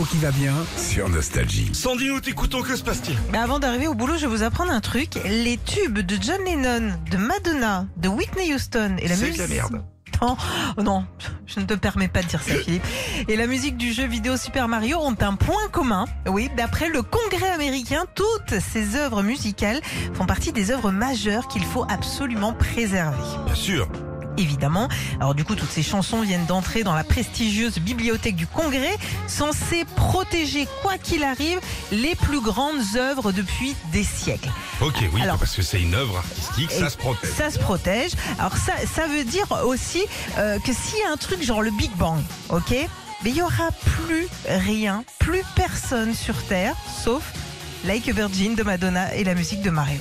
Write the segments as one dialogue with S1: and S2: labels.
S1: l'info qui va bien sur Nostalgie.
S2: Sandy, nous t'écoutons, que se passe-t-il?
S3: Mais avant d'arriver au boulot, je vais vous apprendre un truc. Les tubes de John Lennon, de Madonna, de Whitney Houston et la
S2: C'est de
S3: musique.
S2: la merde.
S3: Non, oh non, je ne te permets pas de dire ça, Philippe. Et la musique du jeu vidéo Super Mario ont un point commun. Oui, d'après le Congrès américain, toutes ces œuvres musicales font partie des œuvres majeures qu'il faut absolument préserver.
S2: Bien sûr.
S3: Évidemment. Alors du coup, toutes ces chansons viennent d'entrer dans la prestigieuse bibliothèque du Congrès, censée protéger, quoi qu'il arrive, les plus grandes œuvres depuis des siècles.
S2: Ok, oui,
S3: Alors-
S2: parce que c'est une œuvre artistique, ça se protège.
S3: Ça se protège. Alors ça, ça veut dire aussi euh, que s'il y a un truc genre le Big Bang, ok, mais il y aura plus rien, plus personne sur Terre, sauf Like a Virgin de Madonna et la musique de Mario.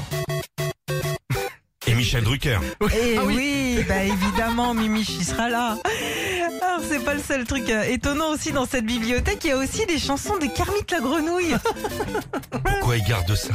S2: Et Michel Drucker.
S3: Et
S1: Ah oui.
S3: oui, bah évidemment, Mimich, il sera là. Alors c'est pas le seul truc euh, étonnant aussi dans cette bibliothèque, il y a aussi des chansons de Kermit la grenouille.
S2: Pourquoi il garde ça?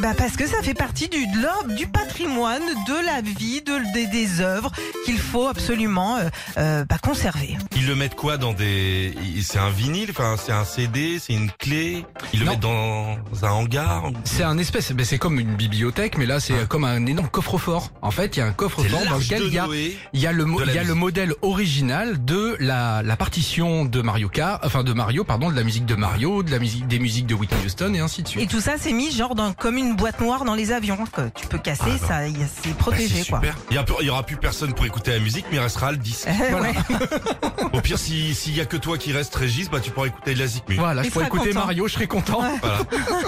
S3: Bah parce que ça fait partie du, de du patrimoine, de la vie, de, des, des œuvres qu'il faut absolument euh, euh, bah, conserver.
S2: Ils le mettent quoi dans des... C'est un vinyle, enfin c'est un CD, c'est une clé Ils le
S1: Non.
S2: mettent dans un hangar?
S1: C'est un espèce, ben c'est comme une bibliothèque, mais là c'est
S2: Ah.
S1: comme un énorme coffre-fort. En fait, il y a un coffre-fort dans lequel il y a, y a le, il y a le modèle original de la, la partition de Mario Kart, enfin de Mario, pardon, de la musique de Mario, de la musique, des musiques de Whitney Houston et ainsi de
S3: Et
S1: suite.
S3: tout ça, c'est mis genre dans, comme une boîte noire dans les avions que tu peux casser,
S2: Ah, bah.
S3: ça, y c'est
S2: Bah,
S3: protégé
S2: c'est
S3: quoi.
S2: super. Il y, a, il y aura plus personne pour écouter la musique, mais il restera le disque.
S3: Ouais.
S2: Au pire, si- s'il y a que toi qui reste Régis, bah tu pourras écouter de la zik Mu.
S1: Voilà,
S3: Il
S1: je pourrais
S3: sera
S1: écouter
S3: content.
S1: Mario, je serais content.
S2: Voilà.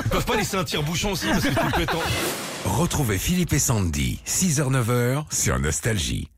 S2: Ils peuvent pas laisser un tire-bouchon aussi parce que c'est tout pétant.
S4: Retrouvez Philippe et Sandy, 6h-9h sur Nostalgie.